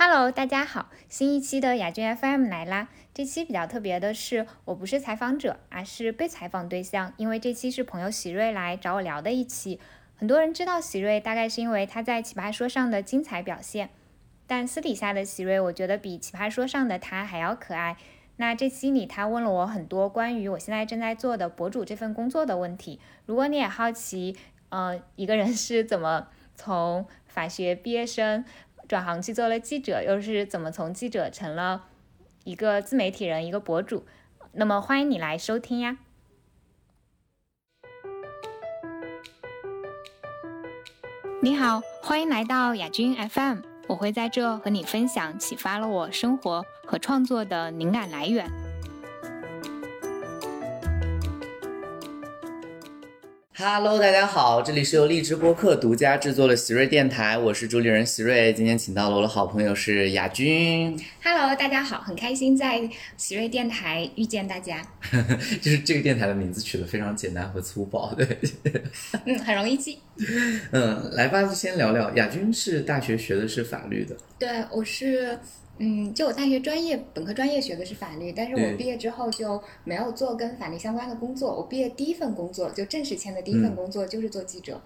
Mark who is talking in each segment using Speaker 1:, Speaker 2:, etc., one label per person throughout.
Speaker 1: Hello，大家好，新一期的雅君 FM 来啦。这期比较特别的是，我不是采访者，而是被采访对象。因为这期是朋友喜瑞来找我聊的一期。很多人知道喜瑞，大概是因为他在《奇葩说》上的精彩表现。但私底下的喜瑞，我觉得比《奇葩说》上的他还要可爱。那这期里，他问了我很多关于我现在正在做的博主这份工作的问题。如果你也好奇，呃，一个人是怎么从法学毕业生。转行去做了记者，又是怎么从记者成了一个自媒体人、一个博主？那么欢迎你来收听呀！你好，欢迎来到雅君 FM，我会在这和你分享启发了我生活和创作的灵感来源。
Speaker 2: Hello，大家好，这里是由荔枝播客独家制作的喜瑞电台，我是主理人喜瑞，今天请到了我的好朋友是雅君。
Speaker 1: Hello，大家好，很开心在喜瑞电台遇见大家。
Speaker 2: 就是这个电台的名字取得非常简单和粗暴，对，
Speaker 1: 嗯，很容易记。
Speaker 2: 嗯，来吧，先聊聊，雅君是大学学的是法律的，
Speaker 1: 对，我是。嗯，就我大学专业本科专业学的是法律，但是我毕业之后就没有做跟法律相关的工作。我毕业第一份工作就正式签的第一份工作就是做记者。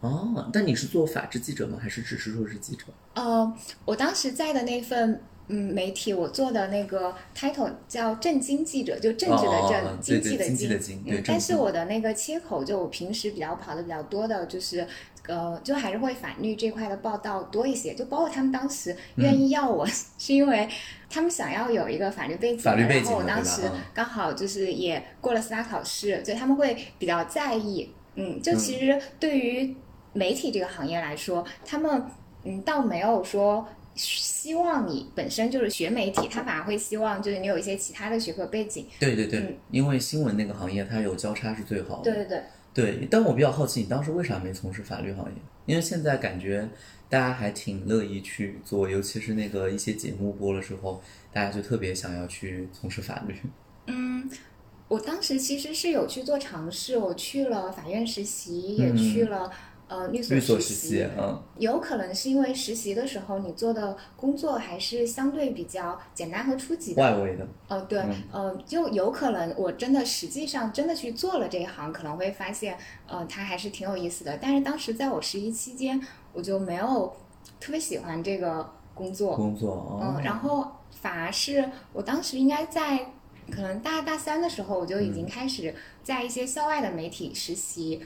Speaker 2: 哦，那你是做法制记者吗？还是只是说是记者？
Speaker 1: 呃，我当时在的那份嗯媒体，我做的那个 title 叫政经记者，就政治的政，经济
Speaker 2: 的经。
Speaker 1: 嗯，但是我的那个切口，就我平时比较跑的比较多的就是。呃，就还是会法律这块的报道多一些，就包括他们当时愿意要我，是因为他们想要有一个法律背景，然后我当时刚好就是也过了司法考试，所以他们会比较在意。嗯，就其实对于媒体这个行业来说，他们嗯倒没有说希望你本身就是学媒体，他反而会希望就是你有一些其他的学科背景。
Speaker 2: 对对对，因为新闻那个行业它有交叉是最好的。
Speaker 1: 对对对。
Speaker 2: 对，但我比较好奇，你当时为啥没从事法律行业？因为现在感觉大家还挺乐意去做，尤其是那个一些节目播了之后，大家就特别想要去从事法律。
Speaker 1: 嗯，我当时其实是有去做尝试，我去了法院实习，也去了。呃，律
Speaker 2: 所
Speaker 1: 实习，
Speaker 2: 嗯，
Speaker 1: 有可能是因为实习的时候你做的工作还是相对比较简单和初级的，
Speaker 2: 外围的，
Speaker 1: 呃，对，呃，就有可能我真的实际上真的去做了这一行，可能会发现，呃，它还是挺有意思的。但是当时在我实习期间，我就没有特别喜欢这个工作，
Speaker 2: 工作，
Speaker 1: 嗯，然后反而是我当时应该在可能大大三的时候，我就已经开始在一些校外的媒体实习。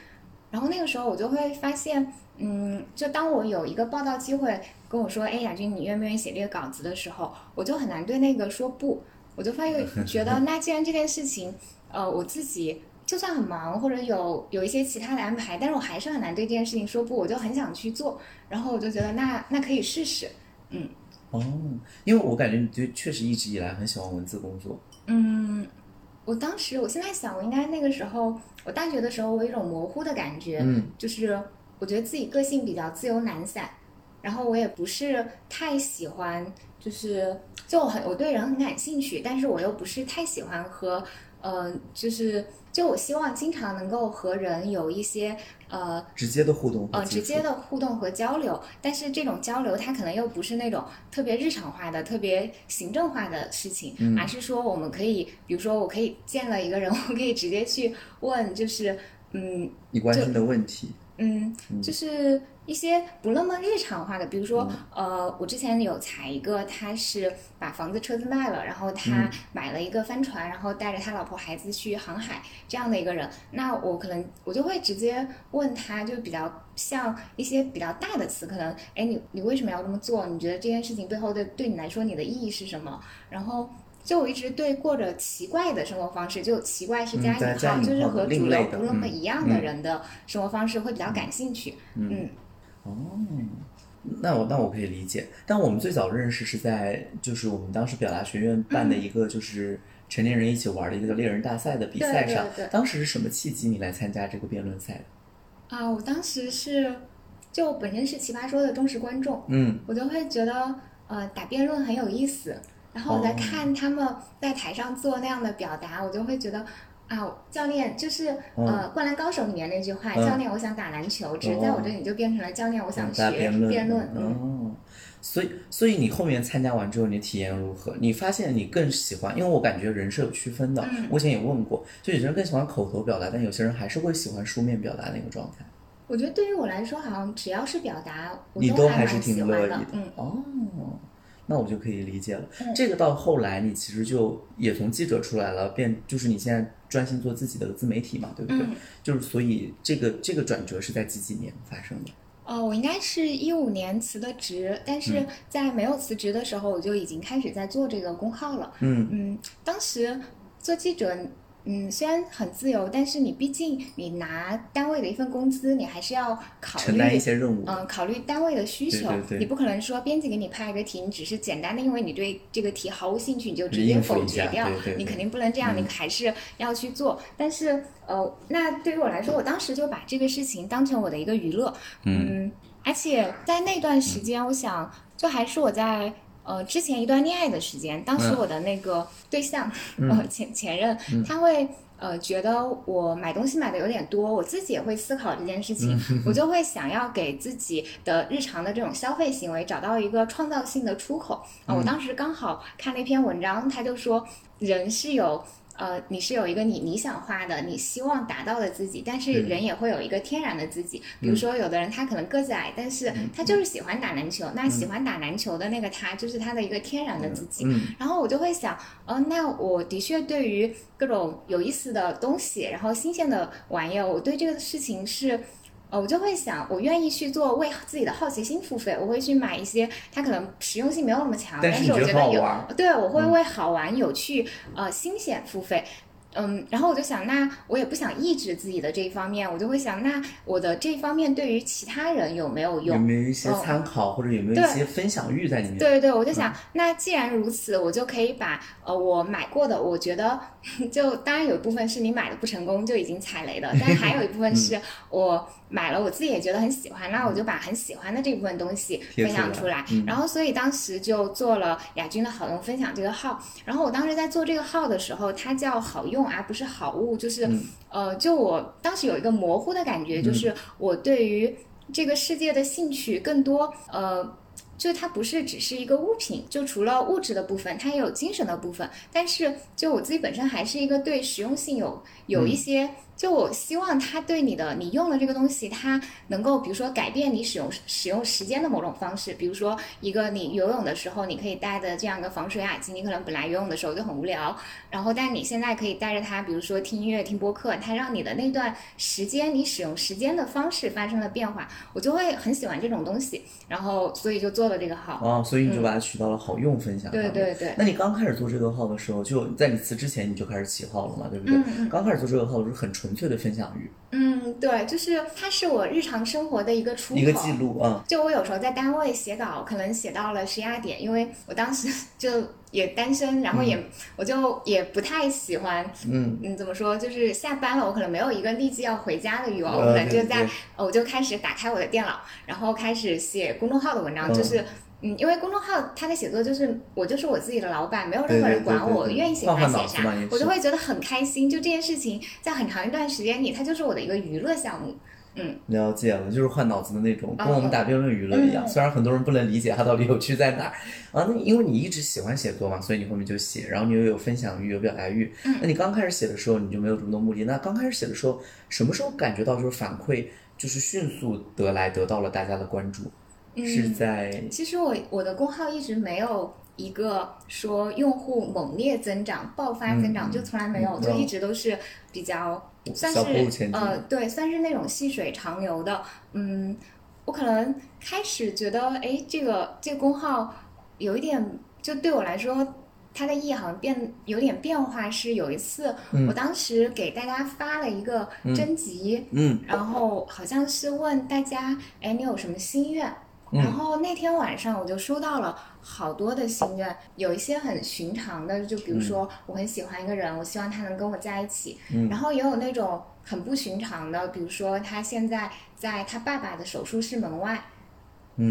Speaker 1: 然后那个时候我就会发现，嗯，就当我有一个报道机会跟我说，哎，雅君，你愿不愿意写这个稿子的时候，我就很难对那个说不。我就发现，觉得 那既然这件事情，呃，我自己就算很忙或者有有一些其他的安排，但是我还是很难对这件事情说不。我就很想去做，然后我就觉得那那可以试试，嗯。
Speaker 2: 哦，因为我感觉你对确实一直以来很喜欢文字工作。
Speaker 1: 嗯，我当时我现在想，我应该那个时候。我大学的时候，我有一种模糊的感觉，嗯，就是我觉得自己个性比较自由懒散，然后我也不是太喜欢，就是就很我对人很感兴趣，但是我又不是太喜欢和，嗯，就是。就我希望经常能够和人有一些呃
Speaker 2: 直接的互动，
Speaker 1: 呃直接的互动和交流，但是这种交流它可能又不是那种特别日常化的、特别行政化的事情，而是说我们可以，比如说我可以见了一个人，我可以直接去问，就是嗯，
Speaker 2: 你关心的问题，
Speaker 1: 嗯，就是。一些不那么日常化的，比如说，呃，我之前有采一个，他是把房子、车子卖了，然后他买了一个帆船，然后带着他老婆孩子去航海这样的一个人。那我可能我就会直接问他，就比较像一些比较大的词，可能，哎，你你为什么要这么做？你觉得这件事情背后的对你来说你的意义是什么？然后，就我一直对过着奇怪的生活方式，就奇怪是加引号，就是和主流不那么一样的人的生活方式会比较感兴趣，嗯。
Speaker 2: 哦，那我那我可以理解。但我们最早认识是在就是我们当时表达学院办的一个就是成年人一起玩的一个叫猎人大赛的比赛上。当时是什么契机你来参加这个辩论赛
Speaker 1: 的？啊，我当时是就本身是奇葩说的忠实观众，
Speaker 2: 嗯，
Speaker 1: 我就会觉得呃打辩论很有意思。然后我在看他们在台上做那样的表达，我就会觉得啊，教练就是呃，《灌篮高手》里面那句话，教练，我想打篮球，只是在我这里就变成了教练，我想学辩论。
Speaker 2: 哦，所以，所以你后面参加完之后，你体验如何？你发现你更喜欢？因为我感觉人是有区分的，我以前也问过，就有些人更喜欢口头表达，但有些人还是会喜欢书面表达那个状态。
Speaker 1: 我觉得对于我来说，好像只要是表达，
Speaker 2: 你都
Speaker 1: 还
Speaker 2: 是挺乐意的。
Speaker 1: 嗯，
Speaker 2: 哦。那我就可以理解了。这个到后来，你其实就也从记者出来了，变就是你现在专心做自己的自媒体嘛，对不对？就是所以这个这个转折是在几几年发生的？
Speaker 1: 哦，我应该是一五年辞的职，但是在没有辞职的时候，我就已经开始在做这个公号了。嗯嗯，当时做记者。嗯，虽然很自由，但是你毕竟你拿单位的一份工资，你还是要考虑
Speaker 2: 承担一些任务。
Speaker 1: 嗯，考虑单位的需求，你不可能说编辑给你派一个题，你只是简单的因为你对这个题毫无兴趣，你就直接否决掉。你肯定不能这样，你还是要去做。但是呃，那对于我来说，我当时就把这个事情当成我的一个娱乐。嗯，而且在那段时间，我想就还是我在。呃，之前一段恋爱的时间，当时我的那个对象，呃，前前任，他会呃觉得我买东西买的有点多，我自己也会思考这件事情，我就会想要给自己的日常的这种消费行为找到一个创造性的出口啊。我当时刚好看了一篇文章，他就说人是有。呃，你是有一个你理想化的、你希望达到的自己，但是人也会有一个天然的自己。比如说，有的人他可能个子矮，但是他就是喜欢打篮球。那喜欢打篮球的那个他，就是他的一个天然的自己。然后我就会想，呃，那我的确对于各种有意思的东西，然后新鲜的玩意儿，我对这个事情是。呃，我就会想，我愿意去做为自己的好奇心付费，我会去买一些它可能实用性没有那么强，但是我觉得有，对，我会为好玩、有趣、呃新鲜付费。嗯，然后我就想，那我也不想抑制自己的这一方面，我就会想，那我的这一方面对于其他人有没有用？
Speaker 2: 有没有一些参考，或者有没有一些分享欲在里面？
Speaker 1: 对对对，我就想，那既然如此，我就可以把呃我买过的，我觉得 就当然有一部分是你买的不成功就已经踩雷的，但还有一部分是我。买了，我自己也觉得很喜欢，那我就把很喜欢的这部分东西分享出来，然后所以当时就做了亚君的好用分享这个号。然后我当时在做这个号的时候，它叫好用而不是好物，就是呃，就我当时有一个模糊的感觉，就是我对于这个世界的兴趣更多，呃，就它不是只是一个物品，就除了物质的部分，它也有精神的部分。但是就我自己本身还是一个对实用性有有一些。就我希望它对你的，你用的这个东西，它能够比如说改变你使用使用时间的某种方式，比如说一个你游泳的时候你可以戴的这样一个防水耳机，你可能本来游泳的时候就很无聊，然后但你现在可以带着它，比如说听音乐、听播客，它让你的那段时间你使用时间的方式发生了变化，我就会很喜欢这种东西，然后所以就做了这个号。
Speaker 2: 哦，所以你就把它取到了好用分享。
Speaker 1: 对对对。
Speaker 2: 那你刚开始做这个号的时候，就在你辞之前你就开始起号了嘛，对不对？
Speaker 1: 嗯
Speaker 2: 嗯。刚开始做这个号是很纯粹的分享欲。
Speaker 1: 嗯，对，就是它是我日常生活的一个出口，
Speaker 2: 一个记录啊。
Speaker 1: 就我有时候在单位写稿，可能写到了十一二点，因为我当时 就也单身，然后也我就也不太喜欢，嗯嗯，怎么说，就是下班了，我可能没有一个立即要回家的欲望，我可能就在，我就开始打开我的电脑，然后开始写公众号的文章，就是。嗯，因为公众号它的写作就是我就是我自己的老板，没有任何人管我，愿意写啥写啥，我就会觉得很开心。就这件事情，在很长一段时间里，它就是我的一个娱乐项目。嗯，
Speaker 2: 了解了，就是换脑子的那种，跟我们打辩论娱乐一样。虽然很多人不能理解它到底有趣在哪儿啊，那因为你一直喜欢写作嘛，所以你后面就写，然后你又有分享欲，有表达欲。
Speaker 1: 嗯，
Speaker 2: 那你刚开始写的时候，你就没有这么多目的。那刚开始写的时候，什么时候感觉到就是反馈就是迅速得来得到了大家的关注？是在
Speaker 1: 其实我我的公号一直没有一个说用户猛烈增长、爆发增长，就从来没有，就一直都是比较算是呃对，算是那种细水长流的。嗯，我可能开始觉得，哎，这个这个公号有一点，就对我来说，它的意义好像变有点变化。是有一次，我当时给大家发了一个征集，
Speaker 2: 嗯，
Speaker 1: 然后好像是问大家，哎，你有什么心愿？然后那天晚上我就收到了好多的心愿，有一些很寻常的，就比如说我很喜欢一个人，我希望他能跟我在一起。然后也有那种很不寻常的，比如说他现在在他爸爸的手术室门外，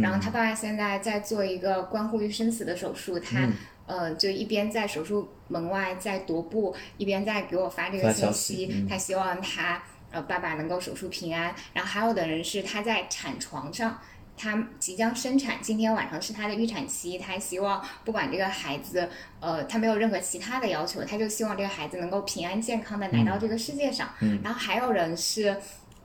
Speaker 1: 然后他爸爸现在在做一个关乎于生死的手术，他呃就一边在手术门外在踱步，一边在给我发这个信息，他希望他呃爸爸能够手术平安。然后还有的人是他在产床上。他即将生产，今天晚上是他的预产期。他希望不管这个孩子，呃，他没有任何其他的要求，他就希望这个孩子能够平安健康的来到这个世界上。
Speaker 2: 嗯。
Speaker 1: 然后还有人是，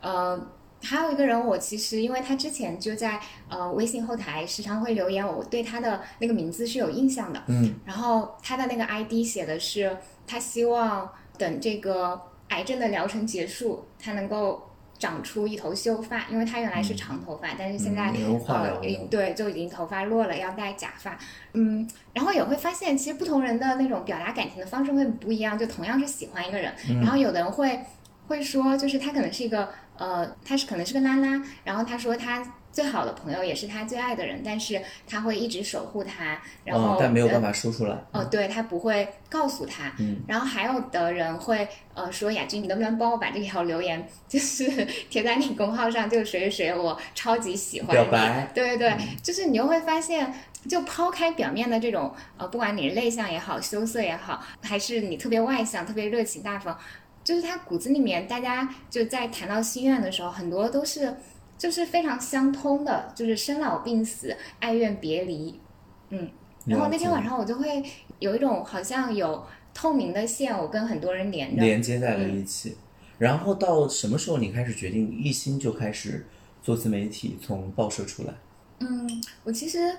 Speaker 1: 呃，还有一个人，我其实因为他之前就在呃微信后台时常会留言，我对他的那个名字是有印象的。
Speaker 2: 嗯。
Speaker 1: 然后他的那个 ID 写的是，他希望等这个癌症的疗程结束，他能够。长出一头秀发，因为他原来是长头发，但是现在呃，对，就已经头发落了，要戴假发。嗯，然后也会发现，其实不同人的那种表达感情的方式会不一样。就同样是喜欢一个人，然后有的人会会说，就是他可能是一个呃，他是可能是个拉拉，然后他说他。最好的朋友也是他最爱的人，但是他会一直守护他，然后
Speaker 2: 但没有办法说出来。
Speaker 1: 哦，对他不会告诉他。
Speaker 2: 嗯，
Speaker 1: 然后还有的人会呃说雅君，你能不能帮我把这条留言就是 贴在你公号上？就谁谁谁，我超级喜欢。
Speaker 2: 表白。
Speaker 1: 对对对，就是你又会发现，就抛开表面的这种呃，不管你是内向也好，羞涩也好，还是你特别外向、特别热情大方，就是他骨子里面，大家就在谈到心愿的时候，很多都是。就是非常相通的，就是生老病死、爱怨别离，嗯。然后那天晚上我就会有一种好像有透明的线，我跟很多人连着，
Speaker 2: 连接在了一起。然后到什么时候你开始决定一心就开始做自媒体，从报社出来？
Speaker 1: 嗯，我其实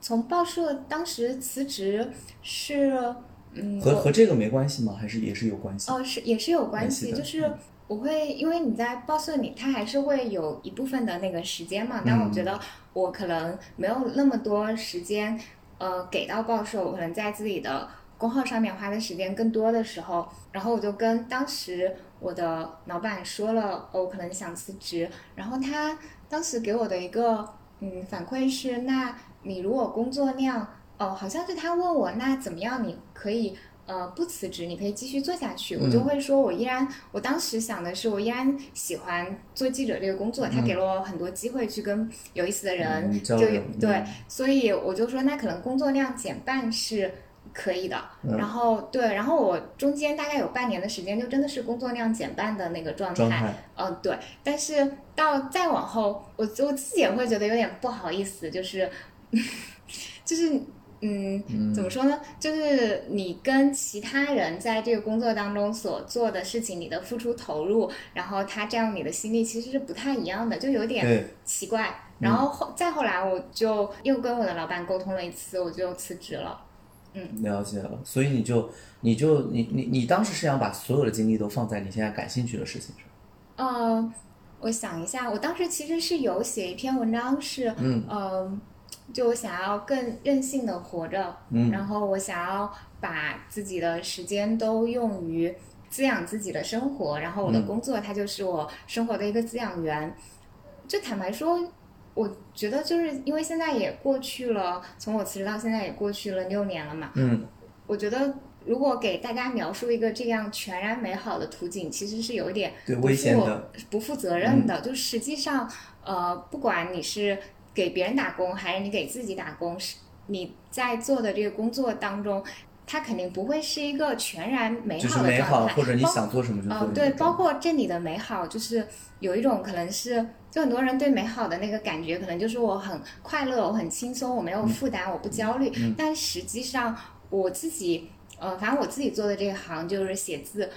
Speaker 1: 从报社当时辞职是，嗯，
Speaker 2: 和和这个没关系吗？还是也是有关系？
Speaker 1: 哦，是也是有关
Speaker 2: 系，
Speaker 1: 就是。我会，因为你在报社里，他还是会有一部分的那个时间嘛。但我觉得我可能没有那么多时间，呃，给到报社。我可能在自己的工号上面花的时间更多的时候，然后我就跟当时我的老板说了，我可能想辞职。然后他当时给我的一个嗯反馈是，那你如果工作量，哦，好像是他问我，那怎么样你可以。呃，不辞职，你可以继续做下去。我就会说，我依然，我当时想的是，我依然喜欢做记者这个工作，他给了我很多机会去跟有意思的人就对，所以我就说，那可能工作量减半是可以的。然后对，然后我中间大概有半年的时间，就真的是工作量减半的那个状态。嗯，对。但是到再往后，我我自己也会觉得有点不好意思，就是 就是。嗯，怎么说呢？就是你跟其他人在这个工作当中所做的事情，你的付出投入，然后他占用你的心力，其实是不太一样的，就有点奇怪。然后后再后来，我就又跟我的老板沟通了一次，我就辞职了。嗯，
Speaker 2: 了解了。所以你就你就你你你当时是想把所有的精力都放在你现在感兴趣的事情上？
Speaker 1: 呃，我想一下，我当时其实是有写一篇文章，是嗯。就我想要更任性的活着，然后我想要把自己的时间都用于滋养自己的生活，然后我的工作它就是我生活的一个滋养源。就坦白说，我觉得就是因为现在也过去了，从我辞职到现在也过去了六年了嘛。
Speaker 2: 嗯，
Speaker 1: 我觉得如果给大家描述一个这样全然美好的图景，其实是有一点
Speaker 2: 危险的、
Speaker 1: 不负责任的。就实际上，呃，不管你是。给别人打工还是你给自己打工？是你在做的这个工作当中，它肯定不会是一个全然美好的状态。
Speaker 2: 或者你想做什么就做。
Speaker 1: 对，包括这里的美好，就是有一种可能是，就很多人对美好的那个感觉，可能就是我很快乐，我很轻松，我没有负担，我不焦虑。但实际上，我自己，呃，反正我自己做的这一行就是写字。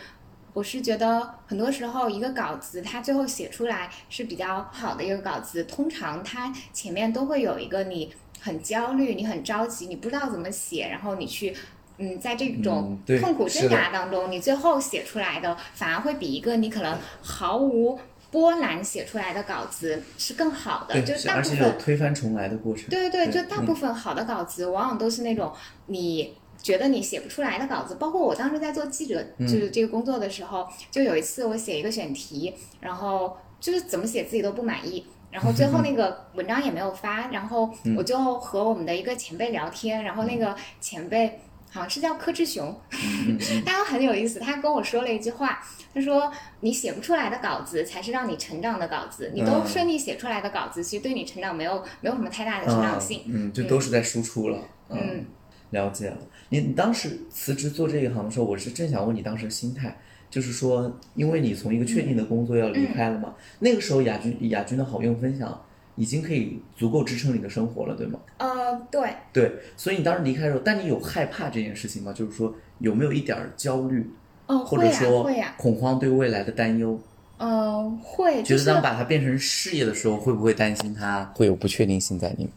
Speaker 1: 我是觉得很多时候一个稿子，它最后写出来是比较好的一个稿子，通常它前面都会有一个你很焦虑、你很着急、你不知道怎么写，然后你去，嗯，在这种痛苦挣扎当中，你最后写出来的反而会比一个你可能毫无波澜写出来的稿子是更好的。就大部分
Speaker 2: 推翻重来的过程。
Speaker 1: 对对对，就大部分好的稿子往往都是那种你。觉得你写不出来的稿子，包括我当时在做记者就是这个工作的时候，就有一次我写一个选题，然后就是怎么写自己都不满意，然后最后 那个文章也没有发，然后我就和我们的一个前辈聊天，然后那个前辈好像是叫柯志雄，他很有意思，他跟我说了一句话，他说你写不出来的稿子才是让你成长的稿子，你都
Speaker 2: 嗯
Speaker 1: 顺利写出来的稿子，其实对你成长没有没有什么太大的成长性。
Speaker 2: 嗯，就都是在输出了。
Speaker 1: 嗯，
Speaker 2: 了解了。你你当时辞职做这一行的时候，我是正想问你当时的心态，就是说，因为你从一个确定的工作要离开了嘛，那个时候亚军亚军的好用分享已经可以足够支撑你的生活了，对吗？
Speaker 1: 呃，对，
Speaker 2: 对，所以你当时离开的时候，但你有害怕这件事情吗？就是说有没有一点儿焦虑，
Speaker 1: 哦，
Speaker 2: 或者说恐慌对未来的担忧？
Speaker 1: 呃，会，
Speaker 2: 觉得当把它变成事业的时候，会不会担心它会有不确定性在里面？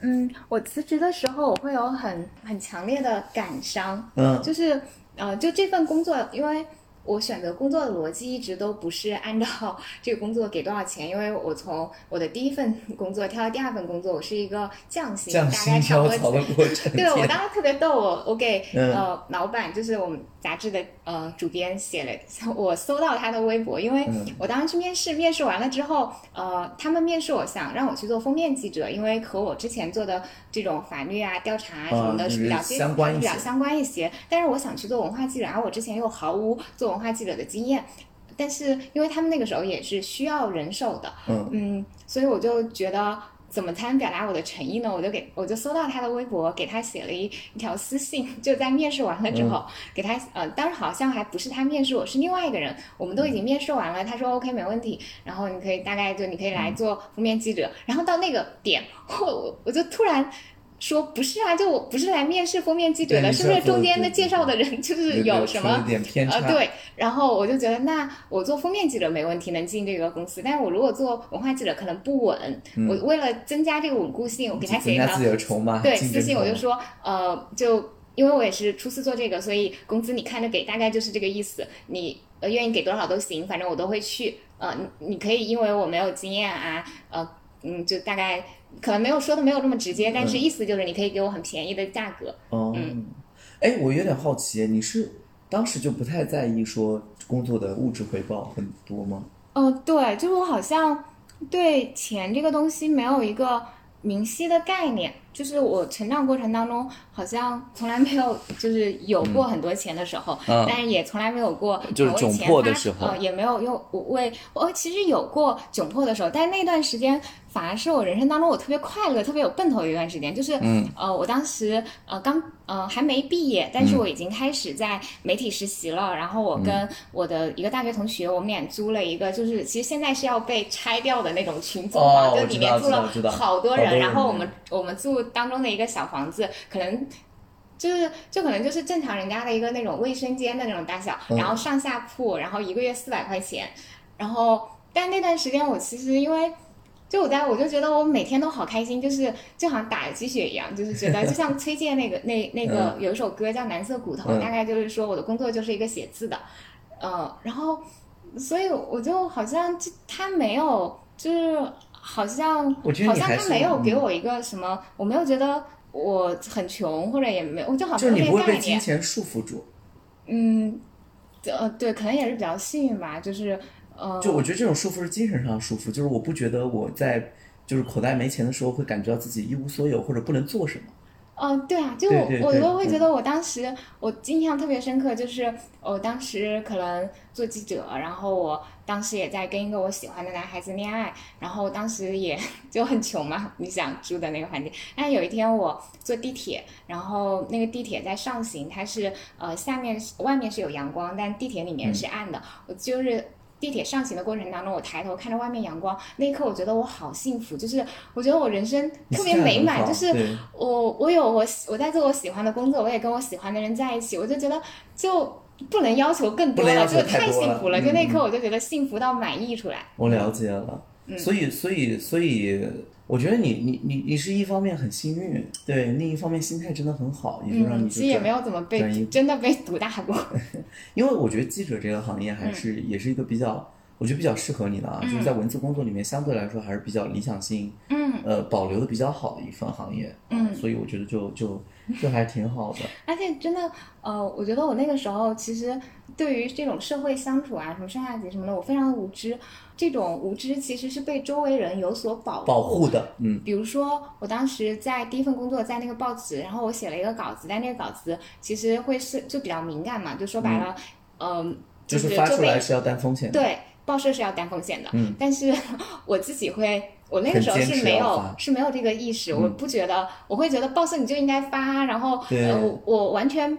Speaker 1: 嗯，我辞职的时候，我会有很很强烈的感伤，
Speaker 2: 嗯。
Speaker 1: 就是呃，就这份工作，因为我选择工作的逻辑一直都不是按照 这个工作给多少钱，因为我从我的第一份工作跳到第二份工作，我是一个降薪，
Speaker 2: 降
Speaker 1: 大概
Speaker 2: 薪
Speaker 1: 差不多
Speaker 2: 跳槽的过程。
Speaker 1: 对，我当时特别逗，我我给、
Speaker 2: 嗯
Speaker 1: 呃老板，就是我们杂志的呃主编写了，我搜到他的微博，因为
Speaker 2: 嗯
Speaker 1: 我当时去面试，面试完了之后，呃，他们面试我想让我去做封面记者，因为和我之前做的这种法律啊、调查啊什么的
Speaker 2: 啊
Speaker 1: 是比较
Speaker 2: 相关一些
Speaker 1: 比较相关一些，但是我想去做文化记者，然后我之前又毫无做文化记者的经验。但是因为他们那个时候也是需要人手的，
Speaker 2: 嗯
Speaker 1: 所以我就觉得怎么才能表达我的诚意呢？我就给我就搜到他的微博，给他写了一一条私信，就在面试完了之后，给他呃，当时好像还不是他面试我，是另外一个人，我们都已经面试完了，他说 OK 没问题，然后你可以大概就你可以来做封面记者，然后到那个点，我我就突然。说不是啊，就我不是来面试封面记者的，是不是中间的介绍的人就是有什么
Speaker 2: 出了点偏差
Speaker 1: 呃，对，然后我就觉得，那我做封面记者没问题，能进这个公司。但是我如果做文化记者，可能不稳。我为了增加这个稳固性，我给他写一条
Speaker 2: 增加自己的筹码，
Speaker 1: 对私信，我就说，呃，就因为我也是初次做这个，所以工资你看着给，大概就是这个意思。你呃愿意给多少都行，反正我都会去。呃，你你可以因为我没有经验啊，呃，嗯，就大概可能没有说的没有这么直接，但是意思就是你可以给我很便宜的价格。
Speaker 2: 哦，哎，我有点好奇，你是当时就不太在意说工作的物质回报很多吗？
Speaker 1: 哦，对，就是我好像对钱这个东西没有一个明晰的概念，就是我成长过程当中好像从来没有就是有过很多钱的时候，
Speaker 2: 嗯。
Speaker 1: 但是也从来没有过
Speaker 2: 就是窘迫的时候
Speaker 1: 呃，也没有用我为我其实有过窘迫的时候，但是那段时间反而是我人生当中我特别快乐、特别有奔头的一段时间，就是
Speaker 2: 嗯。
Speaker 1: 呃，我当时呃刚呃还没毕业，但是我已经开始在媒体实习了。然后我跟我的一个大学同学，我们俩租了一个，就是其实现在是要被拆掉的那种群租房，就里面住了。
Speaker 2: 好多人
Speaker 1: 然后我们我们住当中的一个小房子，可能。就是就可能就是正常人家的一个那种卫生间的那种大小，
Speaker 2: 嗯。
Speaker 1: 然后上下铺，然后一个月四百块钱，然后但那段时间我其实因为就我在我就觉得我每天都好开心，就是就好像打了鸡血一样，就是觉得 就像崔健那个那那个有一首歌叫《蓝色骨头》，
Speaker 2: 嗯。
Speaker 1: 大概就是说我的工作就是一个写字的，呃，然后所以我就好像就他没有就是好像
Speaker 2: 我觉得
Speaker 1: 好像他没有给我一个什么，我没有觉得我很穷或者也没有，我就好像没
Speaker 2: 就是你不会被金钱束缚住。
Speaker 1: 嗯，呃，对，可能也是比较幸运吧，就是呃，
Speaker 2: 就我觉得这种束缚是精神上的束缚，就是我不觉得我在就是口袋没钱的时候会感觉到自己一无所有或者不能做什么。
Speaker 1: 哦，对啊，就我我都会觉
Speaker 2: 嗯
Speaker 1: 得我当时我印象特别深刻，就是我当时可能做记者，然后我当时也在跟一个我喜欢的男孩子恋爱，然后当时也 就很穷嘛，你想住的那个环境。但有一天我坐地铁，然后那个地铁在上行，它是呃下面是外面是有阳光，但地铁里面是暗的，我就是。地铁上行的过程当中，我抬头看着外面阳光，那一刻我觉得我好幸福，就是我觉得我人生特别美满，就是我我有我喜我在做我喜欢的工作，我也跟我喜欢的人在一起，我就觉得就不能要求更多了，就太
Speaker 2: 太
Speaker 1: 幸福了。
Speaker 2: 嗯
Speaker 1: 就那一刻我就觉得幸福到满意出来。
Speaker 2: 我了解了，
Speaker 1: 嗯
Speaker 2: 所以所以所以，我觉得你你你你是一方面很幸运，对，另一方面心态真的很好，也就让
Speaker 1: 嗯，
Speaker 2: 你就转
Speaker 1: 其实也没有怎么被真的被毒打过。
Speaker 2: 因为我觉得记者这个行业还是、也是一个比较我觉得比较适合你的啊，就是在文字工作里面相对来说还是比较理想性，
Speaker 1: 嗯，
Speaker 2: 呃，保留的比较好的一份行业，嗯，所以我觉得就就就还挺好的。
Speaker 1: 而且真的，呃，我觉得我那个时候其实对于这种社会相处啊，什么上下级什么的，我非常的无知。这种无知其实是被周围人有所保
Speaker 2: 保护的，嗯。
Speaker 1: 比如说，我当时在第一份工作在那个报纸，然后我写了一个稿子，但那个稿子其实会是就比较敏感嘛，就说白了，嗯，
Speaker 2: 就是发出来是要担风险
Speaker 1: 的。对，报社是要担风险的。嗯。但是 我自己会，我那个时候是没有是没有这个意识，我不觉得，我会觉得报社你就应该发，然后呃，我完全。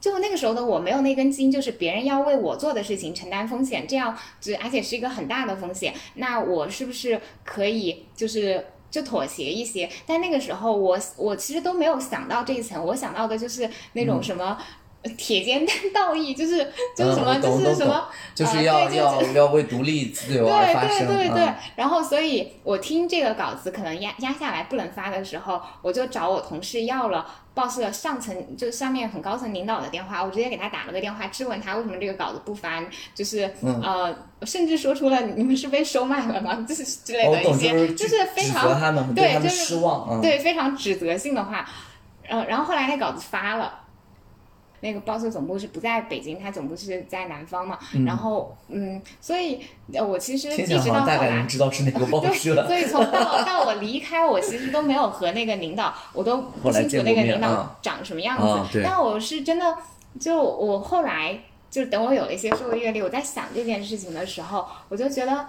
Speaker 1: 就那个时候的我没有那根筋，就是别人要为我做的事情承担风险，这样就而且是一个很大的风险，那我是不是可以就是就妥协一些？但那个时候我我其实都没有想到这一层，我想到的就是那种什么。铁肩担道义，就是就是什么，就是什么，
Speaker 2: 就是要要要为独立自由而发声。
Speaker 1: 对对对对。然后，所以我听这个稿子可能压压下来不能发的时候，我就找我同事要了报社上层，就上面很高层领导的电话，我直接给他打了个电话，质问他为什么这个稿子不发，就是呃，甚至说出了你们是被收买了吗？就是之类的一些，就是非常对，就是
Speaker 2: 失望，
Speaker 1: 对，非常指责性的话。呃，然后后来那稿子发了。那个报社总部是不在北京，它总部是在南方嘛。然后，嗯，所以，我其实一直到后来，
Speaker 2: 知道是哪个 报社了。
Speaker 1: 所以从到到我离开，我其实都没有和那个领导，我都不清楚那个领导长什么样子。但我是真的，就我后来就等我有了一些社会阅历，我在想这件事情的时候，我就觉得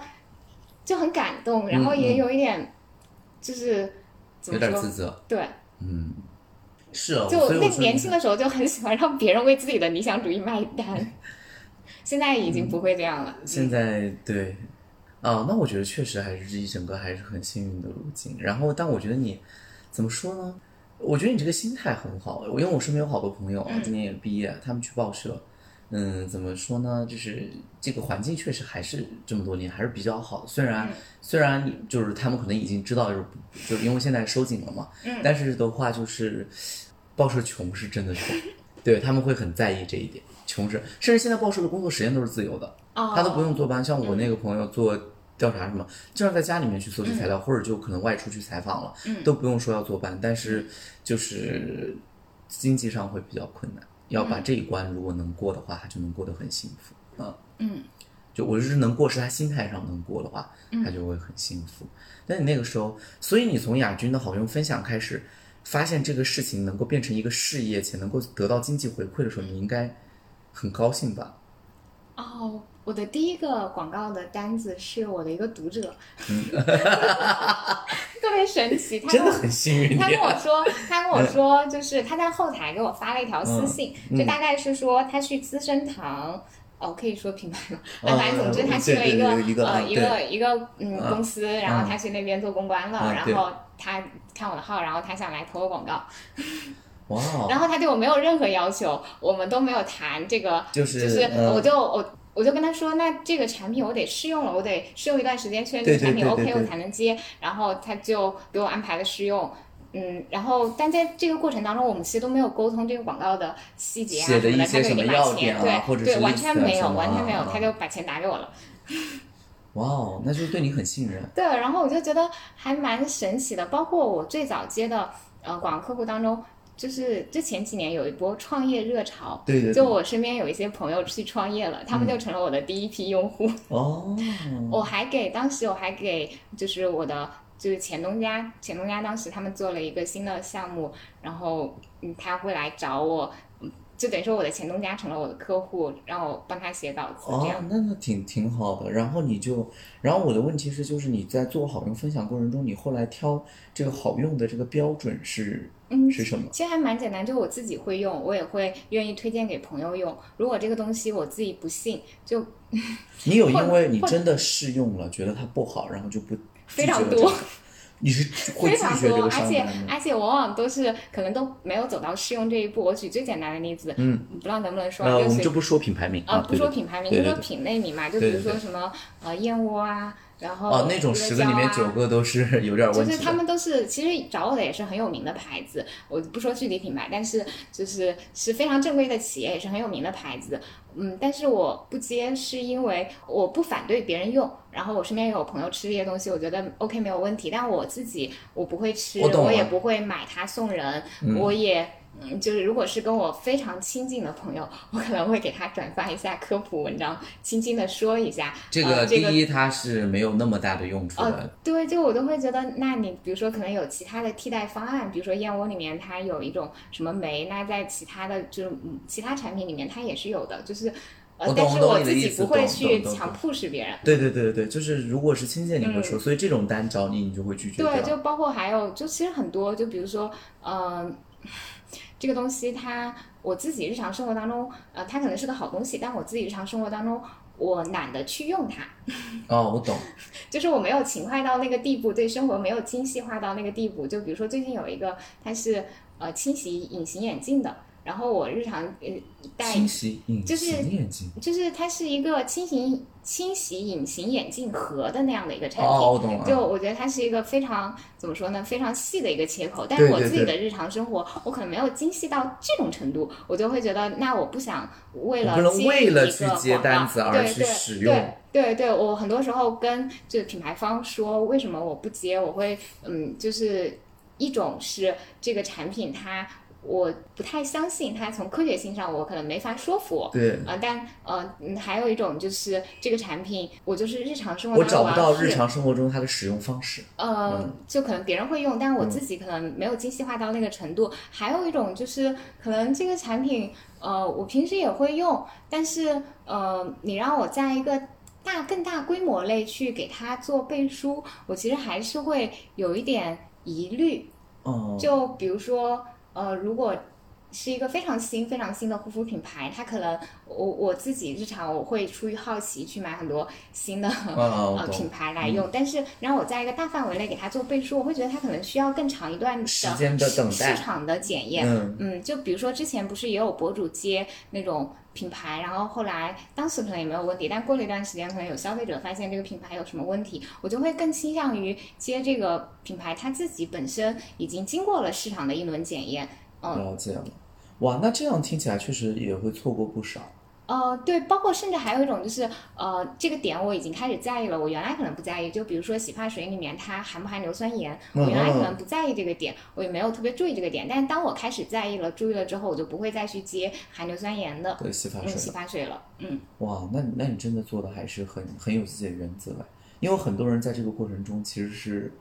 Speaker 1: 就很感动，然后也有一点就是
Speaker 2: 有点自责。
Speaker 1: 对，
Speaker 2: 嗯。是哦，
Speaker 1: 就那年轻的时候就很喜欢让别人为自己的理想主义买单，现在已经不会这样了。
Speaker 2: 现在对，啊，那我觉得确实还是这一整个还是很幸运的路径。然后，但我觉得你怎么说呢？我觉得你这个心态很好。因为我身边有好多朋友啊今年也毕业，他们去报社，嗯，怎么说呢？就是这个环境确实还是这么多年还是比较好的。虽然虽然就是他们可能已经知道，就是就是因为现在收紧了嘛，嗯，但是的话就是。报社穷是真的穷，对他们会很在意这一点。穷是，甚至现在报社的工作时间都是自由的，他都不用坐班。像我那个朋友做调查什么，经常在家里面去搜集材料，或者就可能外出去采访了，都不用说要坐班。但是就是经济上会比较困难，要把这一关如果能过的话，他就能过得很幸福。嗯嗯，就我就是能过，是他心态上能过的话，他就会很幸福。但你那个时候，所以你从亚军的好用分享开始。发现这个事情能够变成一个事业，且能够得到经济回馈的时候，你应该很高兴吧？
Speaker 1: 哦，我的第一个广告的单子是我的一个读者，特别神奇，他
Speaker 2: 真的很幸运。
Speaker 1: 他跟我说，他跟我说，就是他在后台给我发了一条私信，就大概是说他去资生堂。哦，可以说品牌吗？反正总之他去了一个呃一个一个嗯公司，然后他去那边做公关了，然后他看我的号，然后他想来投我广告。
Speaker 2: 哇！
Speaker 1: 然后他对我没有任何要求，我们都没有谈这个，
Speaker 2: 就是
Speaker 1: 就是我就我我就跟他说，那这个产品我得试用了，我得试用一段时间，确认这个产品 OK 我才能接。然后他就给我安排了试用。嗯，然后，但在这个过程当中，我们其实都没有沟通这个广告的细节啊什么的，他就已经把钱，对对，完全没有，完全没有，他就把钱打给我了。
Speaker 2: 哇哦，那就是对你很信任。
Speaker 1: 对，然后我就觉得还蛮神奇的。包括我最早接的呃广告客户当中，就是之前几年有一波创业热潮，
Speaker 2: 对对，
Speaker 1: 就我身边有一些朋友去创业了，他们就成了我的第一批用户。
Speaker 2: 哦，
Speaker 1: 我还给当时我还给就是我的。就是前东家，前东家当时他们做了一个新的项目，然后嗯他会来找我，就等于说我的前东家成了我的客户，让我帮他写稿子。哦，
Speaker 2: 那那挺挺好的。然后你就，然后我的问题是，就是你在做好用分享过程中，你后来挑这个好用的这个标准是
Speaker 1: 嗯
Speaker 2: 是什么？
Speaker 1: 其实还蛮简单，就我自己会用，我也会愿意推荐给朋友用。如果这个东西我自己不信，就
Speaker 2: 你有 因为你真的试用了，觉得它不好，然后就不。
Speaker 1: 非常多，
Speaker 2: 你是
Speaker 1: 非常多，而且而且往往都是可能都没有走到试用这一步。我举最简单的例子，嗯，不知道能不能说，
Speaker 2: 我们就不说品牌名
Speaker 1: 啊，不说品牌名，就
Speaker 2: 说
Speaker 1: 品类名嘛，就比如说什么呃燕窝啊，然后
Speaker 2: 哦，那种十个里面九个都是有点问题。
Speaker 1: 就是他们都是，其实找我的也是很有名的牌子，我不说具体品牌，但是就是是非常正规的企业，也是很有名的牌子。嗯，但是我不接是因为我不反对别人用，然后我身边有朋友吃这些东西，我觉得 OK 没有问题，但我自己我不会吃，我也不会买它送人，我也。嗯，就是如果是跟我非常亲近的朋友，我可能会给他转发一下科普文章，轻轻的说一下。
Speaker 2: 这
Speaker 1: 个
Speaker 2: 第一，它是没有那么大的用处的。
Speaker 1: 对，就我都会觉得，那你比如说可能有其他的替代方案，比如说燕窝里面它有一种什么酶，那在其他的就是其他产品里面它也是有的，就是呃，但是我自己不会去强 push 别人。
Speaker 2: 对对对对对，就是如果是亲戚你会说，所以这种单找你，你就会拒绝。
Speaker 1: 对，就包括还有，就其实很多，就比如说，嗯。这个东西，它我自己日常生活当中，呃，它可能是个好东西，但我自己日常生活当中，我懒得去用它。
Speaker 2: 哦，我懂。
Speaker 1: 就是我没有勤快到那个地步，对生活没有精细化到那个地步。就比如说最近有一个，它是呃清洗隐形眼镜的。然后我日常呃戴，就是就是它是一个清洗清洗隐形眼镜盒的那样的一个产品，就我觉得它是一个非常怎么说呢，非常细的一个切口。但是我自己的日常生活，我可能没有精细到这种程度，我就会觉得，那我不想为了
Speaker 2: 为了去接单子而去使用。
Speaker 1: 对对，我很多时候跟这个品牌方说，为什么我不接？我会嗯，就是一种是这个产品它。我不太相信它从科学性上，我可能没法说服。
Speaker 2: 对
Speaker 1: 啊，但呃，还有一种就是这个产品，我就是日常生活
Speaker 2: 我找不到日常生活中它的使用方式。
Speaker 1: 呃，就可能别人会用，但我自己可能没有精细化到那个程度。还有一种就是可能这个产品，呃，我平时也会用，但是呃，你让我在一个大更大规模类去给它做背书，我其实还是会有一点疑虑。
Speaker 2: 哦，
Speaker 1: 就比如说。呃，如果是一个非常新、非常新的护肤品牌，它可能我我自己日常我会出于好奇去买很多新的呃品牌来用，但是然后我在一个大范围内给它做背书，我会觉得它可能需要更长一段
Speaker 2: 时间的等
Speaker 1: 待市场的检验。嗯，就比如说之前不是也有博主接那种品牌，然后后来当时可能也没有问题，但过了一段时间，可能有消费者发现这个品牌有什么问题，我就会更倾向于接这个品牌，它自己本身已经经过了市场的一轮检验。
Speaker 2: 了解了，哇，那这样听起来确实也会错过不少。
Speaker 1: 呃，对，包括甚至还有一种就是，呃，这个点我已经开始在意了。我原来可能不在意，就比如说洗发水里面它含不含硫酸盐，我原来可能不在意这个点，我也没有特别注意这个点。但是当我开始在意了、注意了之后，我就不会再去接含硫酸盐的
Speaker 2: 洗发水、
Speaker 1: 洗发水了。嗯，
Speaker 2: 哇，那那你真的做的还是很很有自己的原则哎，因为很多人在这个过程中其实是。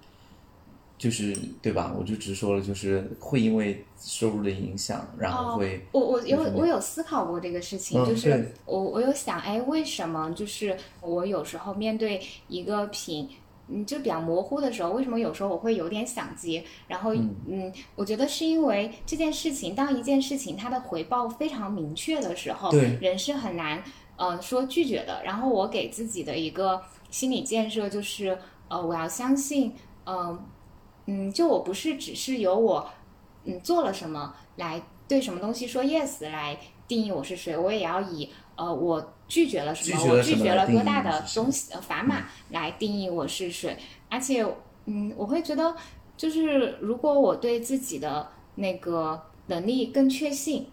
Speaker 2: 就是对吧？我就直说了，就是会因为收入的影响，然后会。
Speaker 1: 我我有我有思考过这个事情，就是我我有想，哎，为什么就是我有时候面对一个品，嗯，就比较模糊的时候，为什么有时候我会有点想接？然后嗯，我觉得是因为这件事情，当一件事情它的回报非常明确的时候，人是很难呃说拒绝的。然后我给自己的一个心理建设就是，呃，我要相信，嗯。嗯，就我不是只是由我，嗯，做了什么来对什么东西说 yes 来定义我是谁，我也要以呃我拒绝了什么，我拒绝了多大的东西呃砝码来定义我是谁。而且，嗯，我会觉得，就是如果我对自己的那个能力更确信，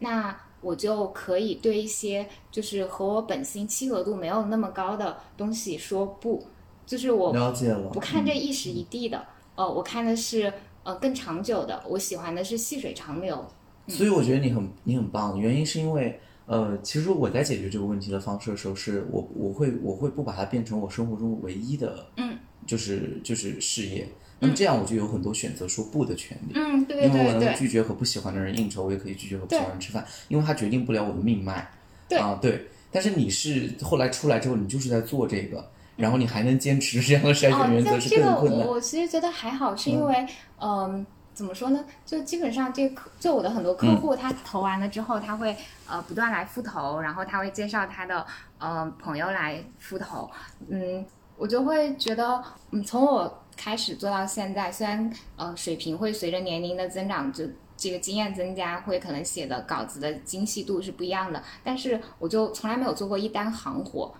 Speaker 1: 那我就可以对一些就是和我本心契合度没有那么高的东西说不，就是我
Speaker 2: 了解了，
Speaker 1: 不看这一时一地的。呃，我看的是呃更长久的，我喜欢的是细水长流。
Speaker 2: 所以我觉得你很你很棒，原因是因为呃，其实我在解决这个问题的方式的时候，是我我会我会不把它变成我生活中唯一的，
Speaker 1: 嗯，
Speaker 2: 就是就是事业。那么这样我就有很多选择说不的权利，
Speaker 1: 嗯，对对
Speaker 2: 对，因为我能拒绝和不喜欢的人应酬，我也可以拒绝和不喜欢人吃饭，因为他决定不了我的命脉。
Speaker 1: 对
Speaker 2: 啊，对。但是你是后来出来之后，你就是在做这个。然后你还能坚持这样的筛选原则是更困难。
Speaker 1: 这个我其实觉得还好，是因为嗯，怎么说呢？就基本上这客，就我的很多客户，他投完了之后，他会呃不断来复投，然后他会介绍他的呃朋友来复投。嗯，我就会觉得，嗯，从我开始做到现在，虽然呃水平会随着年龄的增长，就这个经验增加，会可能写的稿子的精细度是不一样的，但是我就从来没有做过一单行活。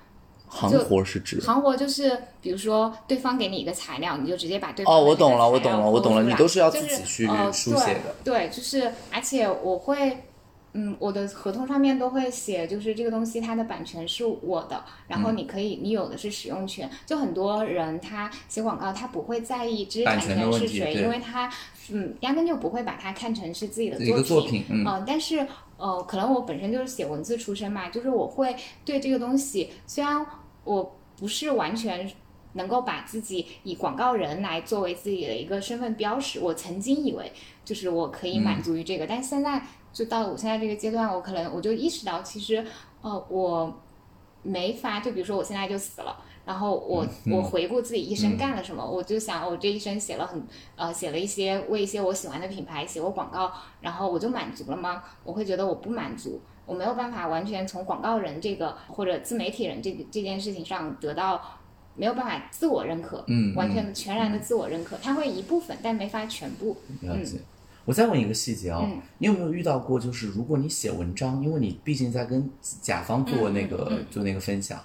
Speaker 2: 行活是指
Speaker 1: 行活就是，比如说对方给你一个材料，你就直接把对方
Speaker 2: 哦，
Speaker 1: 的
Speaker 2: 我懂了，我懂了，我懂了，你都是要自
Speaker 1: 就是
Speaker 2: 己去
Speaker 1: 呃
Speaker 2: 书写的。
Speaker 1: 对，对，就是而且我会。嗯，我的合同上面都会写，就是这个东西它的版权是我的，然
Speaker 2: 嗯。
Speaker 1: 后你可以，你有的是使用权。就很多人他写广告，他不会在意知识产
Speaker 2: 权
Speaker 1: 是谁，因为他嗯压根就不会把它看成是自己的
Speaker 2: 一个作品，嗯，
Speaker 1: 呃，但是呃，可能我本身就是写文字出身嘛，就是我会对这个东西，虽然我不是完全能够把自己以广告人来作为自己的一个身份标识，我曾经以为就是我可以满足于这个，但现在就到了我现在这个阶段，我可能我就意识到，其实呃我没法，就比如说我现在就死了。然后我我回顾自己一生干了什么，我就想我这一生写了很呃写了一些为一些我喜欢的品牌写过广告，然后我就满足了吗？我会觉得我不满足，我没有办法完全从广告人这个或者自媒体人这这件事情上得到没有办法自我认可，
Speaker 2: 嗯
Speaker 1: 完全全然的自我认可，它会一部分，但没法全部。
Speaker 2: 了解。我再问一个细节啊、
Speaker 1: 嗯。
Speaker 2: 你有没有遇到过，就是如果你写文章，因为你毕竟在跟甲方做那个、做那个分享，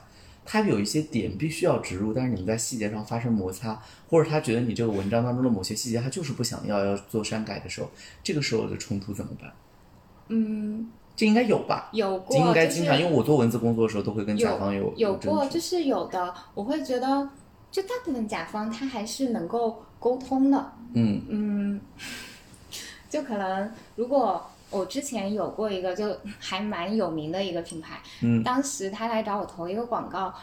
Speaker 2: 他有一些点必须要植入，但是你们在细节上发生摩擦，或者他觉得你这个文章当中的某些细节他就是不想要，要做删改的时候，这个时候的冲突怎么办？
Speaker 1: 嗯，
Speaker 2: 这应该有吧？
Speaker 1: 有过，
Speaker 2: 应该
Speaker 1: 就是
Speaker 2: 经常，因为我做文字工作的时候都会跟甲方有
Speaker 1: 有过，就是有的，我会觉得，就大部分甲方他还是能够沟通的，
Speaker 2: 嗯。
Speaker 1: 嗯，就可能如果我之前有过一个就还蛮有名的一个品牌，
Speaker 2: 嗯。
Speaker 1: 当时他来找我投一个广告，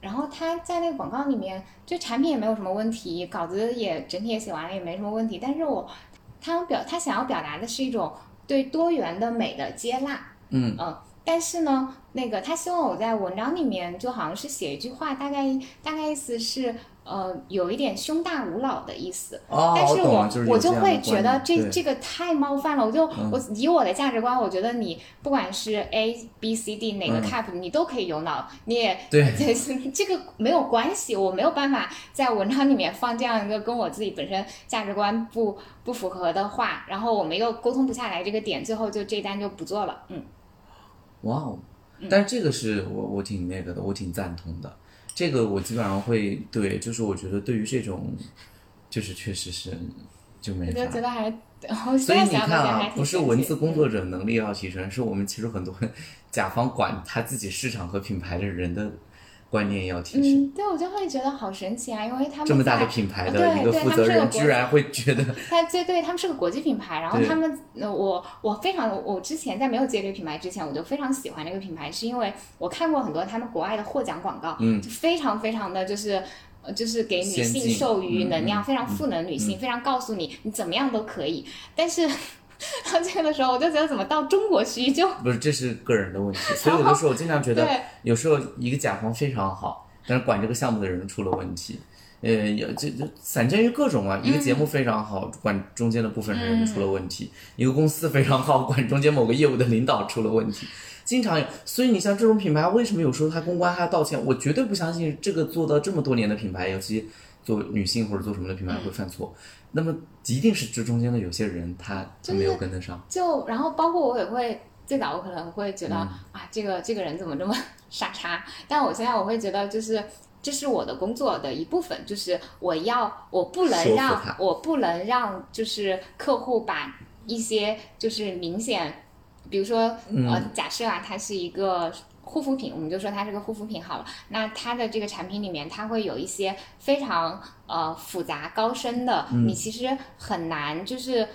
Speaker 1: 然后他在那个广告里面，就产品也没有什么问题，稿子也整体也写完了也没什么问题，但是我他表他想要表达的是一种对多元的美的接纳，
Speaker 2: 嗯。
Speaker 1: 嗯，但是呢，那个他希望我在文章里面就好像是写一句话，大概大概意思是呃有一点胸大无脑的意思。
Speaker 2: 哦，
Speaker 1: 但是我我就会觉得这这个太冒犯了，我就、我以我的价值观，我觉得你不管是 A B C D 哪个
Speaker 2: 嗯
Speaker 1: cap，、你都可以有脑，你也
Speaker 2: 对
Speaker 1: 这 这个没有关系，我没有办法在文章里面放这样一个跟我自己本身价值观不不符合的话，然后我们又沟通不下来这个点，最后就这单就不做了，嗯。
Speaker 2: 哇哦！但是这个是我我挺那个的，我挺赞同的。这个我基本上会对，就是我觉得对于这种，就是确实是就没法。
Speaker 1: 觉得还，我
Speaker 2: 所以你看啊，不是文字工作者能力要提升，是我们其实很多 甲方管他自己市场和品牌的人的观念要提升。
Speaker 1: 嗯，对，我就会觉得好神奇啊，因为他们
Speaker 2: 这么大的品牌的
Speaker 1: 对
Speaker 2: 一个
Speaker 1: 对他们
Speaker 2: 居然会觉得，
Speaker 1: 他对对，他们是个国际品牌，然后他们，呃，我我非常，我之前在没有接这个品牌之前，我就非常喜欢这个品牌，是因为我看过很多他们国外的获奖广告，
Speaker 2: 嗯
Speaker 1: 就非常非常的就是。呃，就是给女性授予
Speaker 2: 嗯
Speaker 1: 能量，
Speaker 2: 嗯
Speaker 1: 非常赋能女性，非常告诉你你怎么样都可以。但是到这个的时候，我就觉得怎么到中国去就
Speaker 2: 不是，这是个人的问题。所以有的时候我经常觉得，有时候一个甲方非常好，但是管这个项目的人出了问题。呃，也这这散见于各种啊。一个节目非常好，管中间的部分人出了问题；一个公司非常好，管中间某个业务的领导出了问题。经常有，所以你像这种品牌，为什么有时候他公关还要道歉？我绝对不相信这个做到这么多年的品牌，尤其做女性或者做什么的品牌会犯错。那么一定是这中间的有些人他他没有跟得上。
Speaker 1: 就然后包括我也会最早我可能会觉得、
Speaker 2: 嗯
Speaker 1: 啊，这个这个人怎么这么傻叉？但我现在我会觉得就是。这是我的工作的一部分，就是我要，我不能让，我不能让，就是客户把一些就是明显，比如说，
Speaker 2: 嗯
Speaker 1: 呃，假设啊，它是一个护肤品，我们就说它是个护肤品好了。那它的这个产品里面，它会有一些非常呃复杂高深的，
Speaker 2: 嗯
Speaker 1: 你其实很难就是。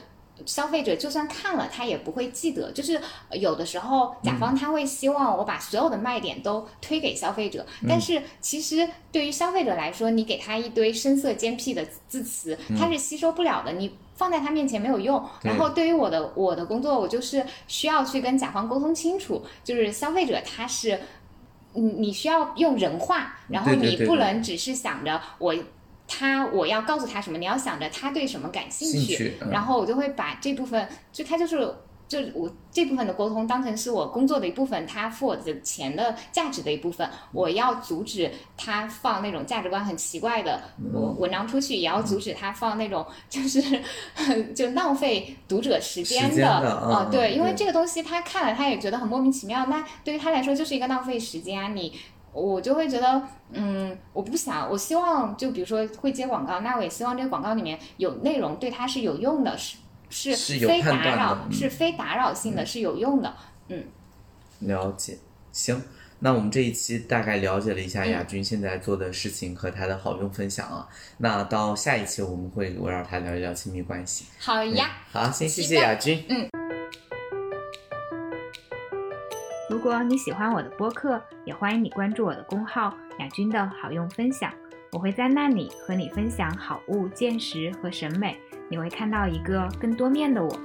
Speaker 1: 消费者就算看了，他也不会记得。就是呃有的时候，甲方他会希望我把所有的卖点都推给消费者，但是其实对于消费者来说，你给他一堆深色兼僻的字词，他是吸收不了的。你放在他面前没有用。然后对于我的我的工作，我就是需要去跟甲方沟通清楚，就是消费者他是。你你需要用人话，然后你不能只是想着我他我要告诉他什么，你要想着他对什么感兴
Speaker 2: 兴趣嗯
Speaker 1: 然后我就会把这部分，就他就是就我这部分的沟通当成是我工作的一部分，他付我的钱的价值的一部分，我要阻止他放那种价值观很奇怪的
Speaker 2: 嗯
Speaker 1: 文文章出去，也要阻止他放那种 就是 就浪费读者时间
Speaker 2: 的
Speaker 1: 啊、
Speaker 2: 嗯
Speaker 1: 对，因为这个东西他看了他也觉得很莫名其妙，那对于他来说就是一个浪费时间啊，你。我就会觉得，嗯，我不想，我希望就比如说会接广告，那我也希望这个广告里面有内容对他是有用的，是
Speaker 2: 是
Speaker 1: 非打扰，是非打扰性的，是有用的，嗯。
Speaker 2: 了解，行。那我们这一期大概了解了一下雅君现在做的事情和他的好用分享啊。那到下一期我们会围绕他聊一聊亲密关系。
Speaker 1: 好呀，
Speaker 2: 好，先谢谢雅君。
Speaker 1: 嗯。如果你喜欢我的播客，也欢迎你关注我的公号“雅君的好用分享”，我会在那里和你分享好物、见识和审美，你会看到一个更多面的我。